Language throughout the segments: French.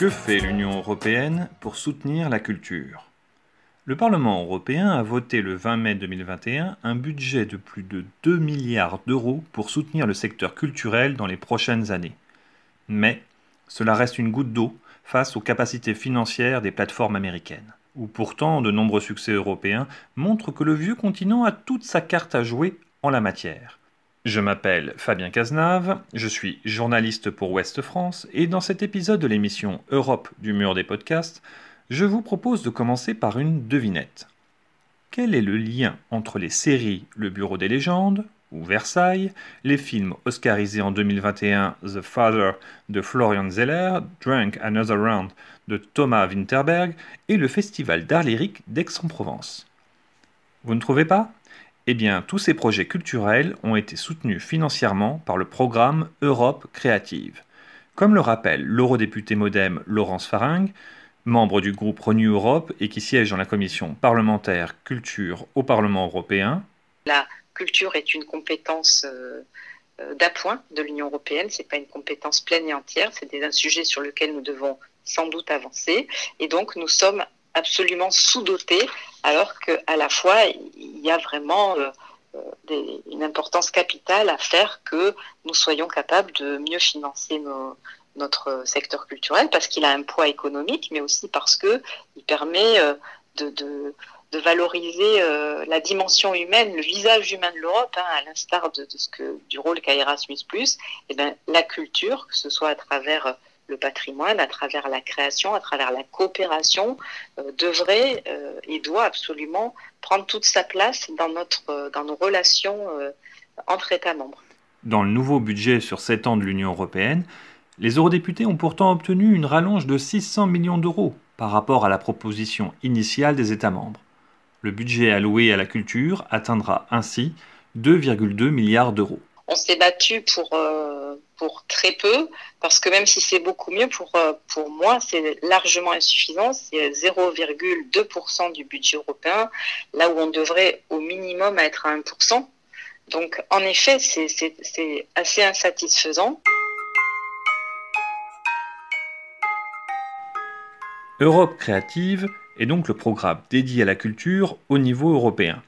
Que fait l'Union européenne pour soutenir la culture? Le Parlement européen a voté le 20 mai 2021 un budget de plus de 2 milliards d'euros pour soutenir le secteur culturel dans les prochaines années. Mais cela reste une goutte d'eau face aux capacités financières des plateformes américaines, où pourtant de nombreux succès européens montrent que le vieux continent a toute sa carte à jouer en la matière. Je m'appelle Fabien Cazenave, je suis journaliste pour Ouest France et dans cet épisode de l'émission Europe du mur des podcasts, je vous propose de commencer par une devinette. Quel est le lien entre les séries Le Bureau des légendes ou Versailles, les films oscarisés en 2021 The Father de Florian Zeller, Drunk Another Round de Thomas Winterberg et le festival d'art lyrique d'Aix-en-Provence Vous ne trouvez pas? Eh bien, tous ces projets culturels ont été soutenus financièrement par le programme Europe Créative. Comme le rappelle l'eurodéputé modem Laurence Faringue, membre du groupe Renew Europe et qui siège dans la commission parlementaire culture au Parlement européen. La culture est une compétence euh, euh, d'appoint de l'Union européenne, ce n'est pas une compétence pleine et entière, c'est un sujet sur lequel nous devons sans doute avancer. Et donc, nous sommes absolument sous-dotés, alors qu'à la fois, il y a vraiment euh, une importance capitale à faire que nous soyons capables de mieux financer notre secteur culturel, parce qu'il a un poids économique, mais aussi parce qu'il permet euh, de, valoriser la dimension humaine, le visage humain de l'Europe, hein, à l'instar de, ce que, du rôle qu'a Erasmus+, et eh bien, la culture, que ce soit à travers le patrimoine à travers la création, à travers la coopération, euh, devrait euh, et doit absolument prendre toute sa place dans, notre, euh, dans nos relations entre États membres. Dans le nouveau budget sur 7 ans de l'Union européenne, les eurodéputés ont pourtant obtenu une rallonge de 600 millions d'euros par rapport à la proposition initiale des États membres. Le budget alloué à la culture atteindra ainsi 2,2 milliards d'euros. On s'est battu pour pour très peu, parce que même si c'est beaucoup mieux, pour, euh, pour moi, c'est largement insuffisant. C'est 0,2% du budget européen, là où on devrait au minimum être à 1%. Donc, en effet, c'est assez insatisfaisant. Europe créative est donc le programme dédié à la culture au niveau européen.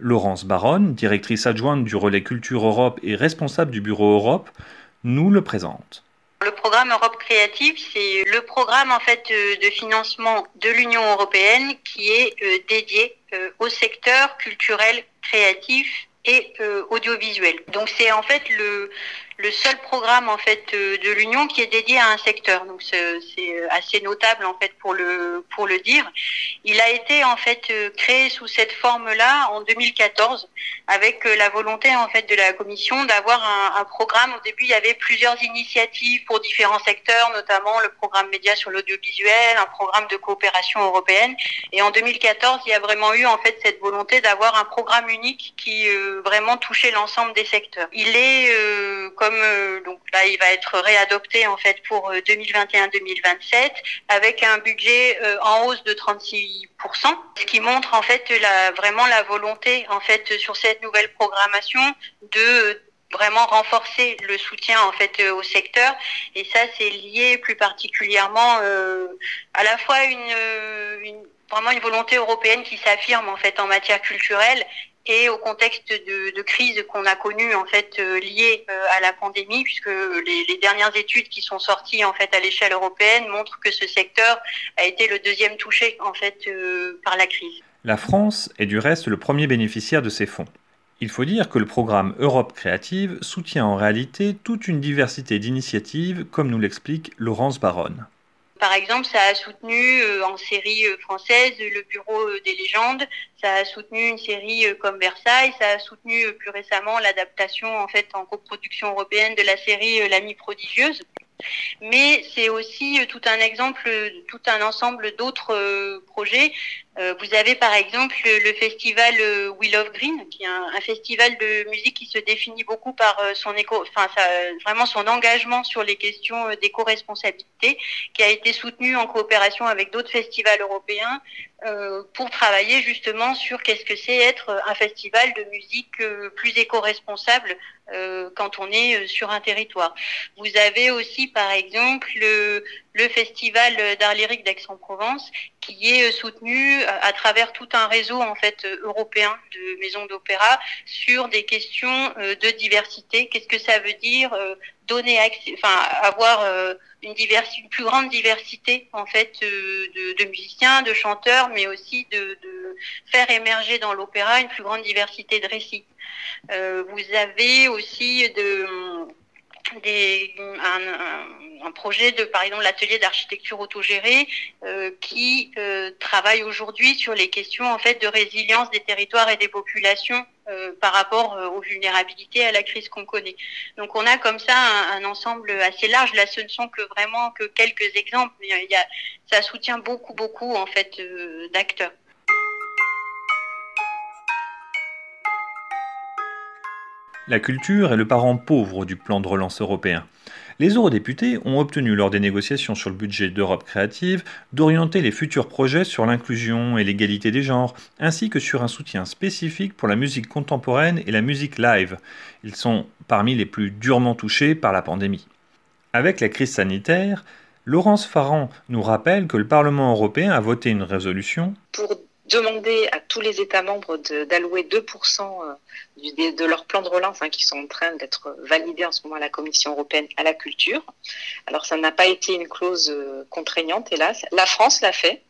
Laurence Baronne, directrice adjointe du Relais Culture Europe et responsable du Bureau Europe, nous le présente. Le programme Europe Créative, c'est le programme en fait euh, de financement de l'Union européenne qui est euh, dédié euh, au secteur culturel, créatif et audiovisuel. Donc c'est en fait le, le seul programme en fait euh, de l'Union qui est dédié à un secteur. Donc c'est euh, assez notable en fait pour le pour le dire. Il a été en fait euh, créé sous cette forme-là en 2014 avec la volonté en fait de la Commission d'avoir un, un, programme. Au début, il y avait plusieurs initiatives pour différents secteurs, notamment le programme média sur l'audiovisuel, un programme de coopération européenne. Et en 2014, il y a vraiment eu en fait cette volonté d'avoir un programme unique qui vraiment touchait l'ensemble des secteurs. Il est comme euh, donc là il va être réadopté en fait pour 2021-2027 euh, avec un budget euh, en hausse de 36% ce qui montre en fait la, vraiment la volonté en fait sur cette nouvelle programmation de vraiment renforcer le soutien en fait au secteur. Et ça c'est lié plus particulièrement à la fois une, une vraiment une volonté européenne qui s'affirme en fait en matière culturelle et au contexte de, crise qu'on a connu en fait euh, liée euh, à la pandémie, puisque les, dernières études qui sont sorties à l'échelle européenne montrent que ce secteur a été le deuxième touché euh, par la crise. La France est du reste le premier bénéficiaire de ces fonds. Il faut dire que le programme Europe Créative soutient en réalité toute une diversité d'initiatives, comme nous l'explique Laurence Baronne. Par exemple, ça a soutenu euh, en série euh, française le Bureau euh, des légendes, ça a soutenu une série comme Versailles, ça a soutenu plus récemment l'adaptation en fait en coproduction européenne de la série L'amie prodigieuse. Mais c'est aussi tout un exemple, tout un ensemble d'autres projets. Euh, vous avez par exemple le festival euh, Will of Green, qui est un, festival de musique qui se définit beaucoup par euh, son éco, enfin vraiment son engagement sur les questions d'éco-responsabilité, qui a été soutenu en coopération avec d'autres festivals européens pour travailler justement sur qu'est-ce que c'est être un festival de musique plus éco-responsable quand on est sur un territoire. Vous avez aussi par exemple le, le festival d'art lyrique d'Aix-en-Provence qui est soutenu à travers tout un réseau en fait euh, européen de maisons d'opéra sur des questions euh, de diversité. Qu'est-ce que ça veut dire euh, donner accès, enfin avoir une diversité, une plus grande diversité en fait de, de, musiciens, de chanteurs, mais aussi de, de faire émerger dans l'opéra une plus grande diversité de récits. vous avez aussi de des, un, un, projet de, par exemple, l'atelier d'architecture autogérée euh, qui euh, travaille aujourd'hui sur les questions en fait de résilience des territoires et des populations euh, par rapport aux vulnérabilités à la crise qu'on connaît. Donc on a comme ça un, un, ensemble assez large. Là, ce ne sont que vraiment que quelques exemples, il y a, ça soutient beaucoup, beaucoup en fait d'acteurs. La culture est le parent pauvre du plan de relance européen. Les eurodéputés ont obtenu lors des négociations sur le budget d'Europe créative d'orienter les futurs projets sur l'inclusion et l'égalité des genres, ainsi que sur un soutien spécifique pour la musique contemporaine et la musique live. Ils sont parmi les plus durement touchés par la pandémie. Avec la crise sanitaire, Laurence Farran nous rappelle que le Parlement européen a voté une résolution pour demander à tous les États membres d'allouer 2% euh, de, leur plan de relance hein, qui sont en train d'être validés en ce moment à la Commission européenne à la culture. Alors ça n'a pas été une clause euh, contraignante, hélas. La France l'a fait.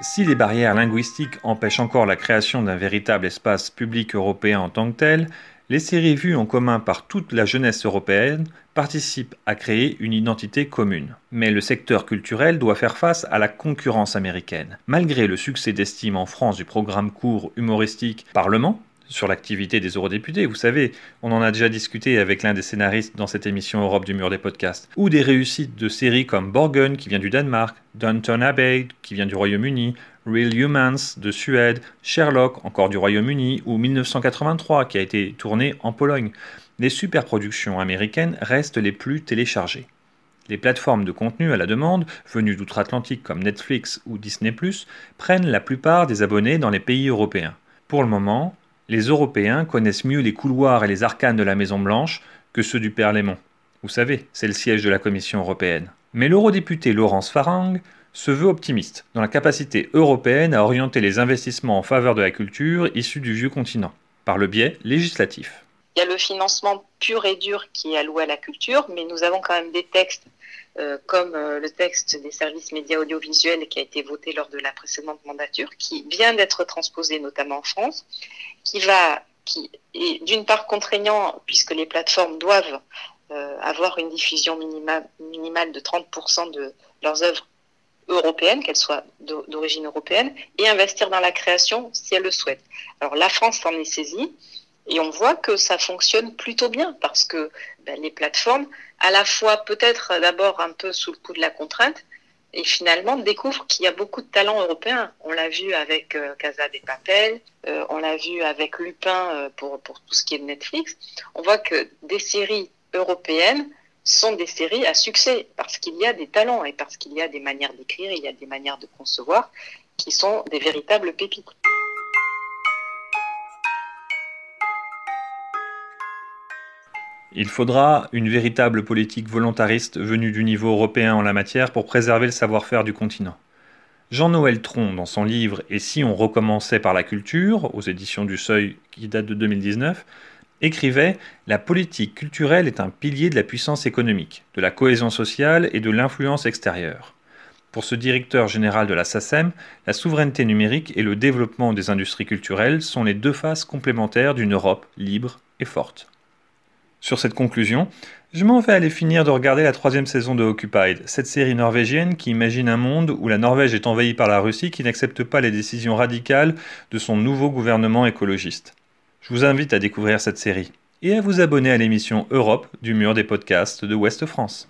Si les barrières linguistiques empêchent encore la création d'un véritable espace public européen en tant que tel, les séries vues en commun par toute la jeunesse européenne participent à créer une identité commune. Mais le secteur culturel doit faire face à la concurrence américaine. Malgré le succès d'estime en France du programme court humoristique Parlement, sur l'activité des eurodéputés, vous savez, on en a déjà discuté avec l'un des scénaristes dans cette émission Europe du mur des podcasts, ou des réussites de séries comme Borgen qui vient du Danemark, Downton Abbey qui vient du Royaume-Uni, Real Humans de Suède, Sherlock encore du Royaume-Uni ou 1983 qui a été tourné en Pologne. Les superproductions américaines restent les plus téléchargées. Les plateformes de contenu à la demande, venues d'outre-Atlantique comme Netflix ou Disney ⁇ prennent la plupart des abonnés dans les pays européens. Pour le moment, les Européens connaissent mieux les couloirs et les arcanes de la Maison-Blanche que ceux du Père-Lémon. Vous savez, c'est le siège de la Commission européenne. Mais l'eurodéputé Laurence Farang se veut optimiste dans la capacité européenne à orienter les investissements en faveur de la culture issus du vieux continent, par le biais législatif. Il y a le financement pur et dur qui est alloué à la culture, mais nous avons quand même des textes euh, comme euh, le texte des services médias audiovisuels qui a été voté lors de la précédente mandature, qui vient d'être transposé notamment en France, qui va, qui est d'une part contraignant puisque les plateformes doivent euh, avoir une diffusion minimale, minimale de 30% de leurs œuvres européennes, qu'elles soient d'origine européenne, et investir dans la création si elles le souhaitent. Alors la France s'en est saisie et on voit que ça fonctionne plutôt bien parce que ben, les plateformes, à la fois peut-être d'abord un peu sous le coup de la contrainte, et finalement découvrent qu'il y a beaucoup de talents européens. On l'a vu avec euh, Casa des Papel, euh, on l'a vu avec Lupin euh, pour, pour tout ce qui est de Netflix. On voit que des séries européennes sont des séries à succès parce qu'il y a des talents et parce qu'il y a des manières d'écrire, il y a des manières de concevoir qui sont des véritables pépites. Il faudra une véritable politique volontariste venue du niveau européen en la matière pour préserver le savoir-faire du continent. Jean-Noël Tron, dans son livre Et si on recommençait par la culture, aux éditions du Seuil qui date de 2019, écrivait La politique culturelle est un pilier de la puissance économique, de la cohésion sociale et de l'influence extérieure. Pour ce directeur général de la SACEM, la souveraineté numérique et le développement des industries culturelles sont les deux faces complémentaires d'une Europe libre et forte. Sur cette conclusion, je m'en vais aller finir de regarder la troisième saison de Occupied, cette série norvégienne qui imagine un monde où la Norvège est envahie par la Russie qui n'accepte pas les décisions radicales de son nouveau gouvernement écologiste. Je vous invite à découvrir cette série. et à vous abonner à l'émission Europe du mur des podcasts de Ouest France.